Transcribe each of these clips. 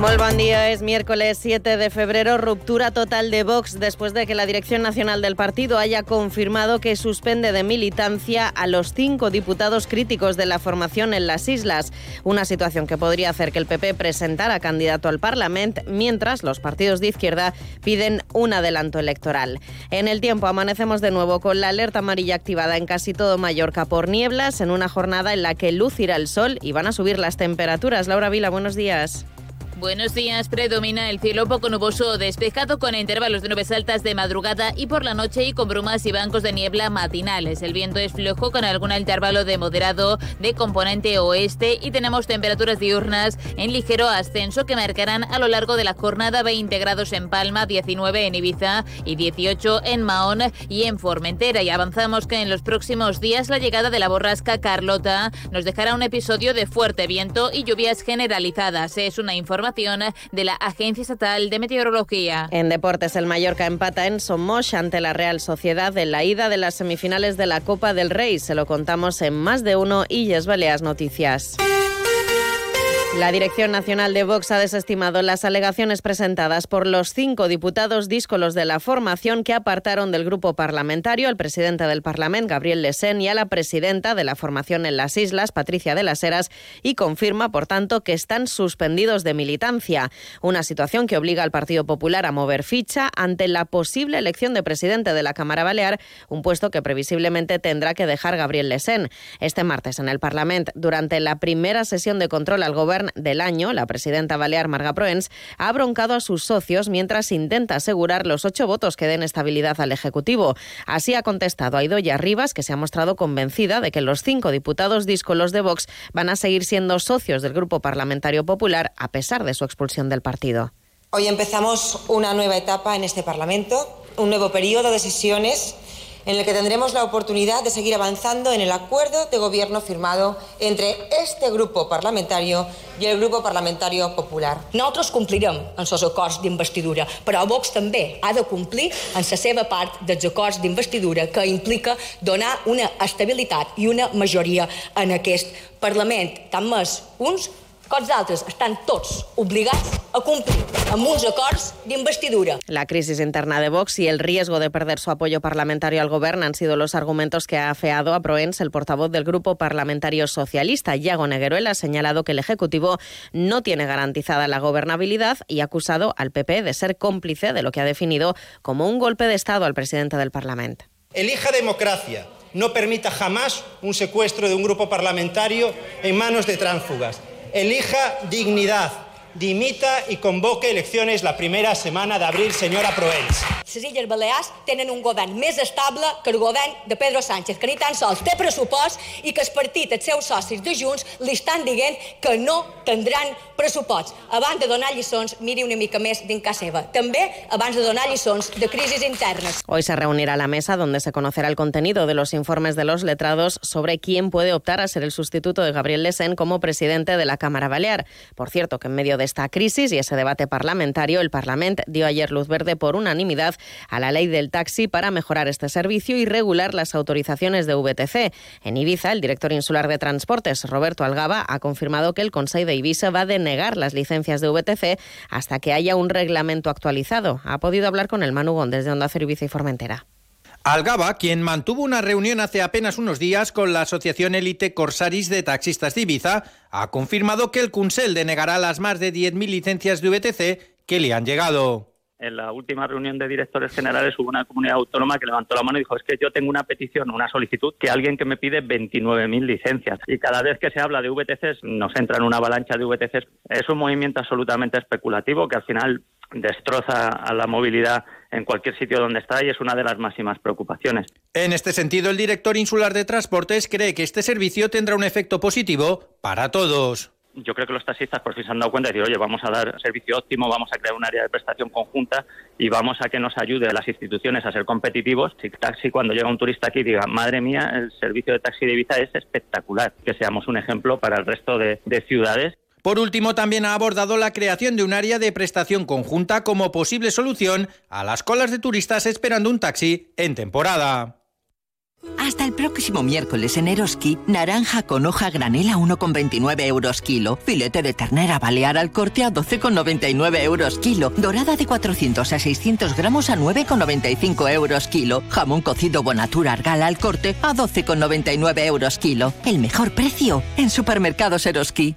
Muy buen día, es miércoles 7 de febrero, ruptura total de Vox después de que la Dirección Nacional del partido haya confirmado que suspende de militancia a los cinco diputados críticos de la formación en las islas, una situación que podría hacer que el PP presentara candidato al Parlamento mientras los partidos de izquierda piden un adelanto electoral. En el tiempo amanecemos de nuevo con la alerta amarilla activada en casi todo Mallorca por nieblas en una jornada en la que lucirá el sol y van a subir las temperaturas. Laura Vila, buenos días. Buenos días. Predomina el cielo poco nuboso despejado con intervalos de nubes altas de madrugada y por la noche y con brumas y bancos de niebla matinales. El viento es flojo con algún intervalo de moderado de componente oeste y tenemos temperaturas diurnas en ligero ascenso que marcarán a lo largo de la jornada 20 grados en Palma, 19 en Ibiza y 18 en Mahón y en Formentera. Y avanzamos que en los próximos días la llegada de la borrasca Carlota nos dejará un episodio de fuerte viento y lluvias generalizadas. Es una información de la Agencia Estatal de Meteorología. En deportes, el Mallorca empata en Somos ante la Real Sociedad en la ida de las semifinales de la Copa del Rey. Se lo contamos en más de uno y Yes Baleas Noticias. La Dirección Nacional de Vox ha desestimado las alegaciones presentadas por los cinco diputados díscolos de la formación que apartaron del grupo parlamentario al presidente del Parlamento, Gabriel Lesén, y a la presidenta de la formación en las islas, Patricia de las Heras, y confirma, por tanto, que están suspendidos de militancia. Una situación que obliga al Partido Popular a mover ficha ante la posible elección de presidente de la Cámara Balear, un puesto que previsiblemente tendrá que dejar Gabriel Lesén. Este martes en el Parlamento, durante la primera sesión de control al gobierno, del año, la presidenta balear Marga Proens ha broncado a sus socios mientras intenta asegurar los ocho votos que den estabilidad al Ejecutivo. Así ha contestado a Rivas, que se ha mostrado convencida de que los cinco diputados díscolos de Vox van a seguir siendo socios del Grupo Parlamentario Popular a pesar de su expulsión del partido. Hoy empezamos una nueva etapa en este Parlamento, un nuevo periodo de sesiones en el que tendremos la oportunidad de seguir avanzando en el acuerdo de gobierno firmado entre este grupo parlamentario i el grup parlamentari popular. Nosaltres complirem en els acords d'investidura, però Vox també ha de complir en la seva part dels acords d'investidura que implica donar una estabilitat i una majoria en aquest Parlament, tant més uns els altres estan tots obligats a cumplir amb uns acords d'investidura. La crisis interna de Vox y el riesgo de perder su apoyo parlamentario al gobierno han sido los argumentos que ha afeado a Proens el portavoz del Grupo Parlamentario Socialista, Iago Negueruel, ha señalado que el Ejecutivo no tiene garantizada la gobernabilidad y ha acusado al PP de ser cómplice de lo que ha definido como un golpe de Estado al presidente del Parlamento. Elija democracia. No permita jamás un secuestro de un grupo parlamentario en manos de tránsfugas elija dignidad, dimita i convoque eleccions la primera setmana d'abril, senyora Proens. Les Illes Balears tenen un govern més estable que el govern de Pedro Sánchez, que ni tan sols té pressupost i que el partit, els seus socis de Junts, li estan dient que no tindran pressupost. Abans de donar lliçons, miri una mica més dins casa seva. També abans de donar lliçons de crisis internes. Hoy se reunirá la mesa donde se conocerá el contenido de los informes de los letrados sobre quién puede optar a ser el sustituto de Gabriel Lesen como presidente de la Cámara Balear. Por cierto, que en medio de esta crisis y ese debate parlamentario, el Parlamento dio ayer luz verde por unanimidad a la ley del taxi para mejorar este servicio y regular las autorizaciones de VTC. En Ibiza, el director insular de Transportes, Roberto Algaba, ha confirmado que el Consejo de Ibiza va a denegar las licencias de VTC hasta que haya un reglamento actualizado. Ha podido hablar con el Manu desde Onda Cero Ibiza y Formentera. Algaba, quien mantuvo una reunión hace apenas unos días con la Asociación Elite Corsaris de Taxistas de Ibiza, ha confirmado que el Kunsel denegará las más de 10.000 licencias de VTC que le han llegado en la última reunión de directores generales hubo una comunidad autónoma que levantó la mano y dijo, es que yo tengo una petición, una solicitud, que alguien que me pide 29.000 licencias. Y cada vez que se habla de VTCs, nos entra en una avalancha de VTCs. Es un movimiento absolutamente especulativo que al final destroza a la movilidad en cualquier sitio donde está y es una de las máximas preocupaciones. En este sentido, el director insular de Transportes cree que este servicio tendrá un efecto positivo para todos yo creo que los taxistas por fin se han dado cuenta y decir, oye, vamos a dar servicio óptimo, vamos a crear un área de prestación conjunta y vamos a que nos ayude a las instituciones a ser competitivos. Si taxi, cuando llega un turista aquí, diga, madre mía, el servicio de taxi de Ibiza es espectacular, que seamos un ejemplo para el resto de, de ciudades. Por último, también ha abordado la creación de un área de prestación conjunta como posible solución a las colas de turistas esperando un taxi en temporada. Hasta el próximo miércoles en Eroski, naranja con hoja granela 1,29 euros kilo, filete de ternera balear al corte a 12,99 euros kilo, dorada de 400 a 600 gramos a 9,95 euros kilo, jamón cocido Bonatura Argal al corte a 12,99 euros kilo. El mejor precio en supermercados Eroski.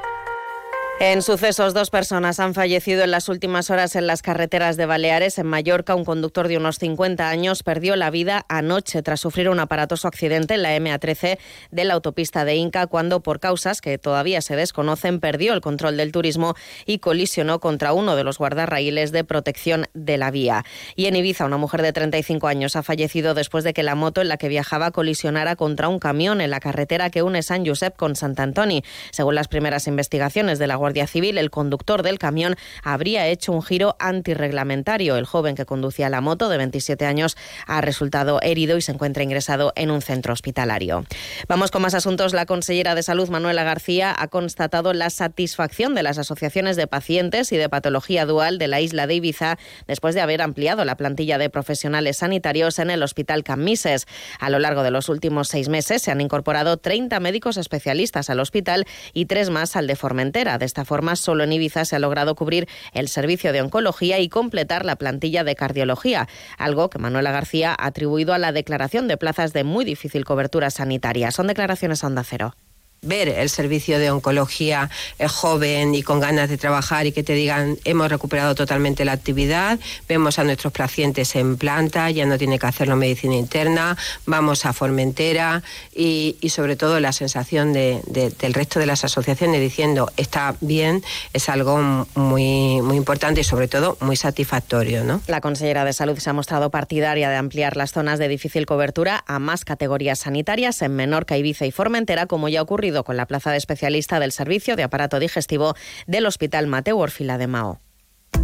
En sucesos, dos personas han fallecido en las últimas horas en las carreteras de Baleares. En Mallorca, un conductor de unos 50 años perdió la vida anoche tras sufrir un aparatoso accidente en la MA13 de la autopista de Inca cuando, por causas que todavía se desconocen, perdió el control del turismo y colisionó contra uno de los guardarraíles de protección de la vía. Y en Ibiza, una mujer de 35 años ha fallecido después de que la moto en la que viajaba colisionara contra un camión en la carretera que une San Josep con Sant Antoni. Según las primeras investigaciones de la Guardia Civil, el conductor del camión habría hecho un giro antirreglamentario. El joven que conducía la moto, de 27 años, ha resultado herido y se encuentra ingresado en un centro hospitalario. Vamos con más asuntos. La consellera de Salud, Manuela García, ha constatado la satisfacción de las asociaciones de pacientes y de patología dual de la isla de Ibiza después de haber ampliado la plantilla de profesionales sanitarios en el Hospital Camises. A lo largo de los últimos seis meses se han incorporado 30 médicos especialistas al hospital y tres más al de Formentera. De esta forma, solo en Ibiza se ha logrado cubrir el servicio de oncología y completar la plantilla de cardiología, algo que Manuela García ha atribuido a la declaración de plazas de muy difícil cobertura sanitaria. Son declaraciones a Onda Cero ver el servicio de oncología eh, joven y con ganas de trabajar y que te digan hemos recuperado totalmente la actividad, vemos a nuestros pacientes en planta, ya no tiene que hacerlo medicina interna, vamos a Formentera y, sobre todo la sensación de, del resto de las asociaciones diciendo está bien es algo muy, muy importante y sobre todo muy satisfactorio. ¿no? La consellera de Salud se ha mostrado partidaria de ampliar las zonas de difícil cobertura a más categorías sanitarias en Menorca, Ibiza y Formentera, como ya ha ocurrido con la plaza de especialista del servicio de aparato digestivo del Hospital Mateo Orfila de Mao.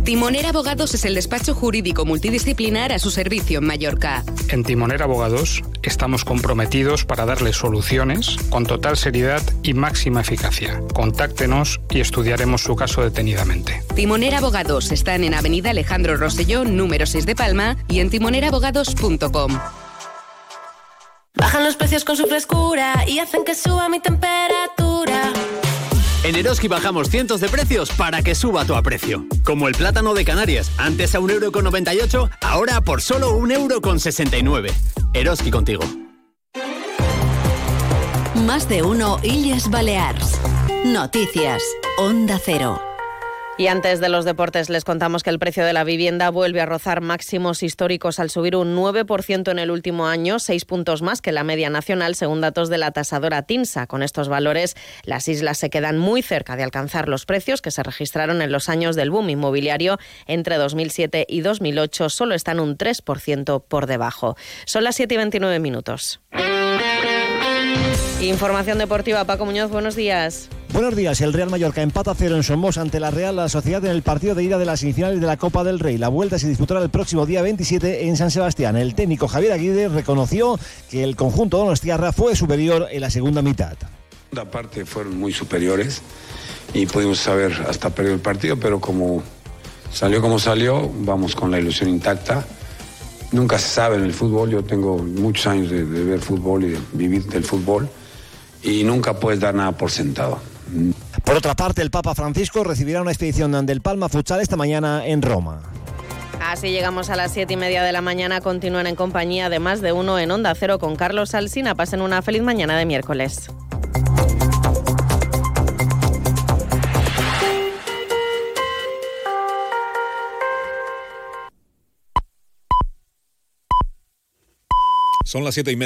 Timoner Abogados es el despacho jurídico multidisciplinar a su servicio en Mallorca. En Timoner Abogados estamos comprometidos para darle soluciones con total seriedad y máxima eficacia. Contáctenos y estudiaremos su caso detenidamente. Timoner Abogados están en Avenida Alejandro Rosellón, número 6 de Palma y en timonerabogados.com. Bajan los precios con su frescura y hacen que suba mi temperatura. En Eroski bajamos cientos de precios para que suba tu aprecio. Como el plátano de Canarias, antes a 1,98€, ahora por solo 1,69€. Eroski contigo. Más de uno Illes Balears. Noticias. Onda Cero. Y antes de los deportes les contamos que el precio de la vivienda vuelve a rozar máximos históricos al subir un 9% en el último año, seis puntos más que la media nacional según datos de la tasadora TINSA. Con estos valores, las islas se quedan muy cerca de alcanzar los precios que se registraron en los años del boom inmobiliario entre 2007 y 2008. Solo están un 3% por debajo. Son las 7 y 29 minutos. Información deportiva, Paco Muñoz, buenos días. Buenos días. El Real Mallorca empata cero en Somos ante la Real Sociedad en el partido de ida de las semifinales de la Copa del Rey. La vuelta se disputará el próximo día 27 en San Sebastián. El técnico Javier Aguirre reconoció que el conjunto Donostiarra fue superior en la segunda mitad. La parte fueron muy superiores y pudimos saber hasta perder el partido, pero como salió como salió, vamos con la ilusión intacta. Nunca se sabe en el fútbol, yo tengo muchos años de, de ver fútbol y de vivir del fútbol y nunca puedes dar nada por sentado. Por otra parte, el Papa Francisco recibirá una expedición del Palma Futsal esta mañana en Roma. Así llegamos a las siete y media de la mañana. Continúan en compañía de más de uno en Onda Cero con Carlos Alsina. Pasen una feliz mañana de miércoles. Son las siete y media.